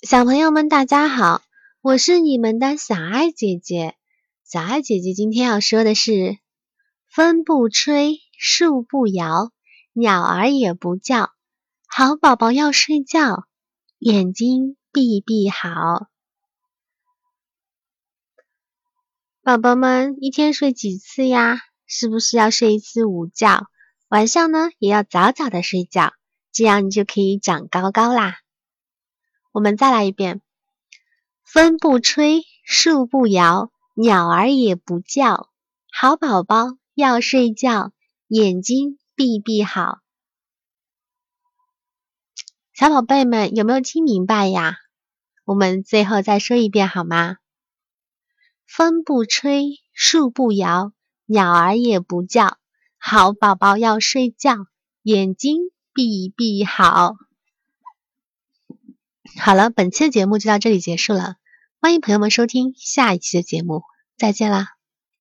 小朋友们，大家好，我是你们的小爱姐姐。小爱姐姐今天要说的是：风不吹，树不摇，鸟儿也不叫，好宝宝要睡觉，眼睛闭闭好。宝宝们一天睡几次呀？是不是要睡一次午觉？晚上呢，也要早早的睡觉，这样你就可以长高高啦。我们再来一遍：风不吹，树不摇，鸟儿也不叫，好宝宝要睡觉，眼睛闭闭好。小宝贝们有没有听明白呀？我们最后再说一遍好吗？风不吹，树不摇，鸟儿也不叫，好宝宝要睡觉，眼睛闭闭好。好了，本期的节目就到这里结束了。欢迎朋友们收听下一期的节目，再见啦！